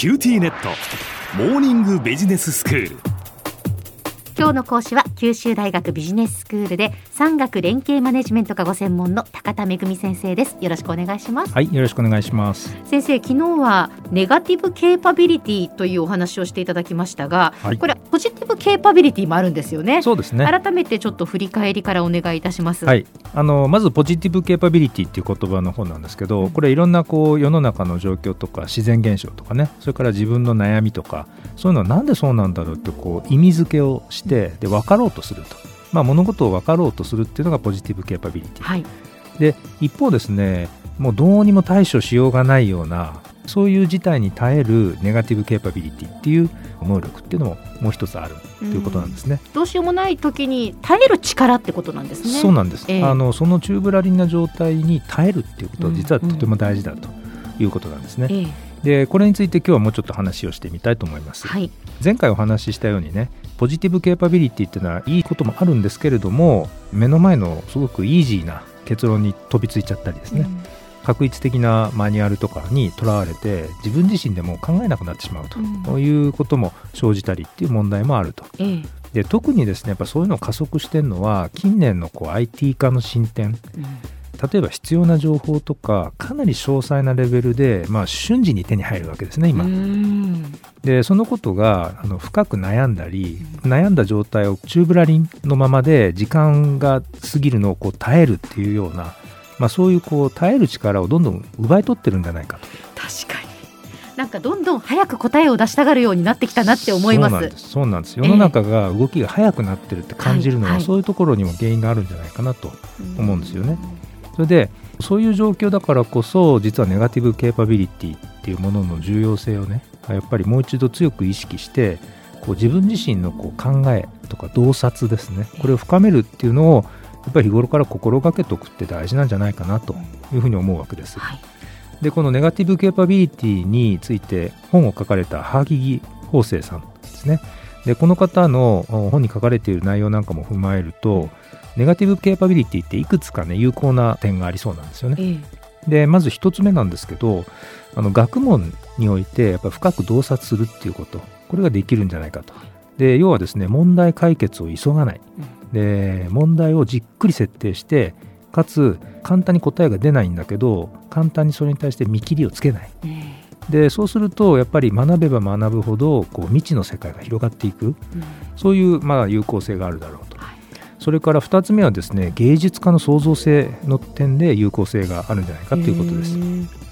QTnet。モーニングビジネススクール。今日の講師は九州大学ビジネススクールで産学連携マネジメントがご専門の高田仁先生です。よろしくお願いします。はいよろしくお願いします。先生昨日はネガティブケーパビリティというお話をしていただきましたが、はい、これポジティブケーパビリティもあるんですよね。そうですね。改めてちょっと振り返りからお願いいたします。はい。あのまずポジティブケーパビリティっていう言葉の方なんですけど、これいろんなこう世の中の状況とか自然現象とかねそれから自分の悩みとかそういうのはなんでそうなんだろうってこう意味付けをしてで分かろうとすると、まあ、物事を分かろうとするっていうのがポジティブケーパビリティ、はい、で一方ですねもうどうにも対処しようがないようなそういう事態に耐えるネガティブケーパビリティっていう能力っていうのももう一つあるということなんですね、どうしようもない時に耐える力ってことなんですね。そうなんです、えー、あのそのチューブラリンな状態に耐えるっていうことは実はとても大事だということなんですね、うんうんえ。ーでこれについて今日はもうちょっと話をしてみたいと思います、はい、前回お話ししたようにねポジティブケーパビリティっていうのはいいこともあるんですけれども目の前のすごくイージーな結論に飛びついちゃったりですね、うん、確一的なマニュアルとかにとらわれて自分自身でも考えなくなってしまうと、うん、いうことも生じたりっていう問題もあると。えで特にですねやっぱそういうのを加速してるのは近年のこう IT 化の進展、うん例えば必要な情報とかかなり詳細なレベルで、まあ、瞬時に手に入るわけですね今。でそのことがあの深く悩んだり悩んだ状態をチューブラリンのままで時間が過ぎるのをこう耐えるっていうような、まあ、そういうこう耐える力をどんどん奪い取ってるんじゃないかと。確かに。なんかどんどん早く答えを出したがるようになってきたなって思います。そうなんです。世の中が動きが早くなってるって感じるのは、そういうところにも原因があるんじゃないかなと思うんですよね。それでそういう状況だからこそ実はネガティブケーパビリティっていうものの重要性をねやっぱりもう一度強く意識してこう自分自身のこう考えとか洞察ですねこれを深めるっていうのをやっぱり日頃から心がけておくって大事なんじゃないかなというふうに思うわけです。はい、でこのネガティブケーパビリティについて本を書かれたハーギギ法生さんですね。でこの方の本に書かれている内容なんかも踏まえるとネガティブケーパビリティっていくつかね有効な点がありそうなんですよね。ええ、でまず1つ目なんですけどあの学問においてやっぱ深く洞察するっていうことこれができるんじゃないかと。で要はですね問題解決を急がない、で問題をじっくり設定してかつ簡単に答えが出ないんだけど簡単にそれに対して見切りをつけない。でそうするとやっぱり学べば学ぶほどこう未知の世界が広がっていく、うん、そういうまあ有効性があるだろうと。それから2つ目はですね芸術家の創造性の点で有効性があるんじゃないかということです。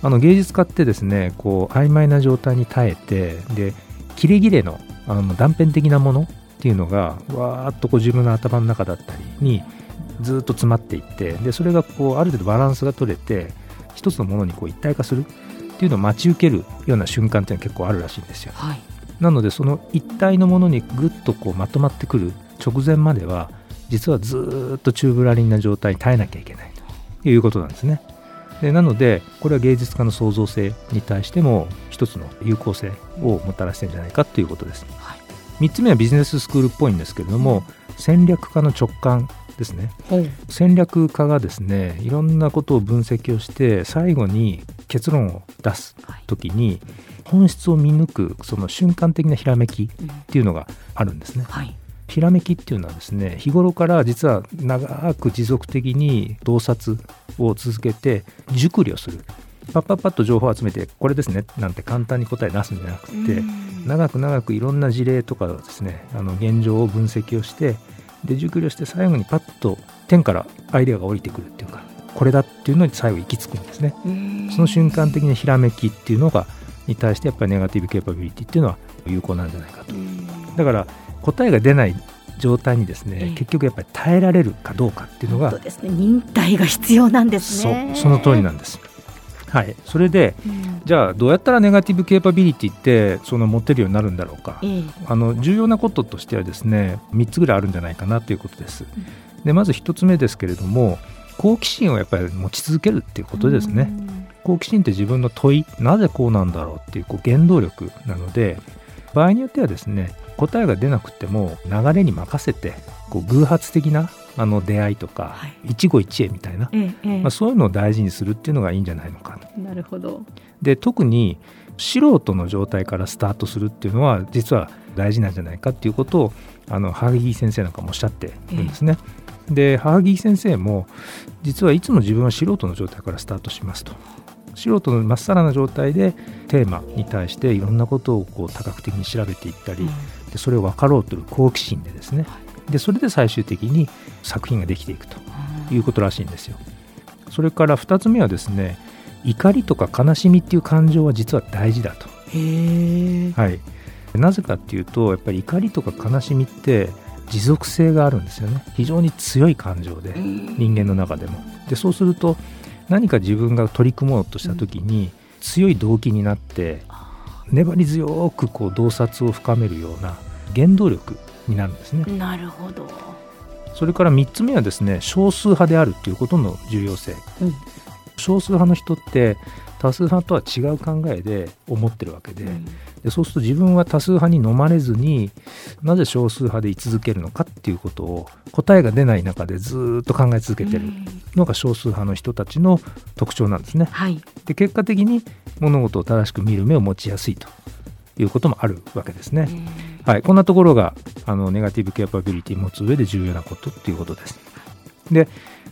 あの芸術家ってですねこう曖昧な状態に耐えてでキレキレのあの断片的なものっていうのがわーっとこう自分の頭の中だったりにずっと詰まっていってでそれがこうある程度バランスが取れて一つのものにこう一体化するっていうのを待ち受けるような瞬間っていうのは結構あるらしいんですよ。はい、なのでその一体のものにぐっとこうまとまってくる直前までは実はずっとチューブラリンな状態に耐えなきゃいけないということなんですね。でなのでこれは芸術家の創造性に対しても一つの有効性をもたらしてるんじゃないかということです。はい、3つ目はビジネススクールっぽいんですけれども戦略家の直感ですね、はい、戦略家がですねいろんなことを分析をして最後に結論を出す時に本質を見抜くその瞬間的なひらめきっていうのがあるんですね。はい。ひらめきっていうのはですね日頃から実は長く持続的に洞察を続けて熟慮する。パッパッパッと情報を集めてこれですねなんて簡単に答え出すんじゃなくて長く長くいろんな事例とかですねあの現状を分析をしてで熟慮して最後にパッと天からアイデアが降りてくるっていうかこれだっていうのに最後行き着くんですね。その瞬間的なひらめきっていうのがに対してやっぱりネガティブケーパビリティっていうのは有効なんじゃないかと。だから答えが出ない状態にですね、ええ、結局やっぱり耐えられるかどうかっていうのが、ですね、忍耐が必要なんですね。その通りなんです。はい、それで、うん、じゃあどうやったらネガティブケーパビリティってその持てるようになるんだろうか、え、あの重要なこととしてはですね3つぐらいあるんじゃないかなということです。うん、でまず1つ目ですけれども好奇心をやっぱり持ち続けるっていうことですね。好奇心って自分の問いなぜこうなんだろうっていうこう原動力なので場合によってはですね答えが出なくても流れに任せてこう偶発的なあの出会いとか、はい、一期一会みたいな、ええ、まあ、そういうのを大事にするっていうのがいいんじゃないのかな。るほど。で特に素人の状態からスタートするっていうのは実は大事なんじゃないかっていうことをあのハーギー先生なんかもおっしゃってるんですね。えー、でハーギー先生も実はいつも自分は素人の状態からスタートしますと。素人のまっさらな状態でテーマに対していろんなことをこう多角的に調べていったり、でそれを分かろうという好奇心でですねでそれで最終的に作品ができていくということらしいんですよ。それから2つ目はですね怒りとか悲しみっていう感情は実は大事だと。はい、なぜかっていうとやっぱり怒りとか悲しみって持続性があるんですよね。非常に強い感情で人間の中でも。でそうすると何か自分が取り組もうとした時に強い動機になって粘り強くこう洞察を深めるような原動力になるんですね。なるほど。それから3つ目はですね少数派であるということの重要性、うん、少数派の人って多数派とは違う考えで思ってるわけでうん、でそうすると自分は多数派に飲まれずになぜ少数派で居続けるのかっていうことを答えが出ない中でずっと考え続けてるのが少数派の人たちの特徴なんですね。はい、で結果的に物事を正しく見る目を持ちやすいということもあるわけですね。はい、こんなところがあのネガティブケアパビリティを持つ上で重要なことっていうことです。で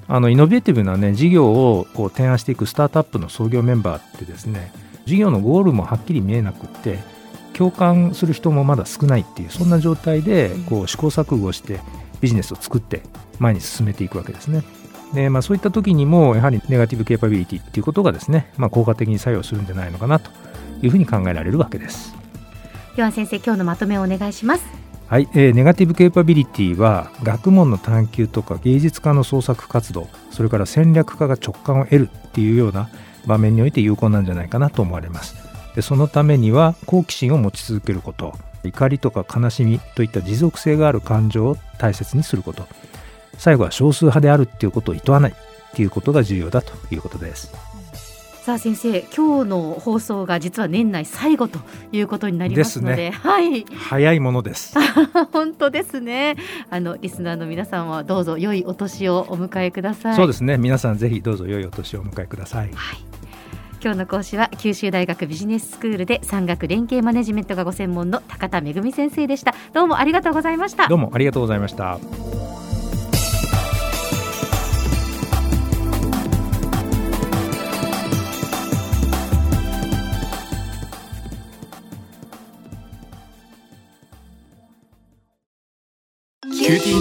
あのイノベーティブな、ね、事業をこう提案していくスタートアップの創業メンバーってですね事業のゴールもはっきり見えなくって共感する人もまだ少ないっていうそんな状態でこう試行錯誤してビジネスを作って前に進めていくわけですね。でまあ、そういった時にもやはりネガティブケーパビリティっていうことがですね、まあ、効果的に作用するんじゃないのかなというふうに考えられるわけです。では先生今日のまとめをお願いします。はい、えー、ネガティブケーパビリティは学問の探求とか芸術家の創作活動それから戦略家が直感を得るっていうような場面において有効なんじゃないかなと思われます。でそのためには好奇心を持ち続けること。怒りとか悲しみといった持続性がある感情を大切にすること。最後は少数派であるっていうことを厭わないっていうことが重要だということです。さあ先生今日の放送が実は年内最後ということになりますので、ね、はい。早いものです。本当ですね。あのリスナーの皆さんはどうぞ良いお年をお迎えください。そうですね。皆さんぜひどうぞ良いお年をお迎えください、はい。今日の講師は九州大学ビジネススクールで産学連携マネジメントがご専門の高田恵先生でした。どうもありがとうございました。どうもありがとうございました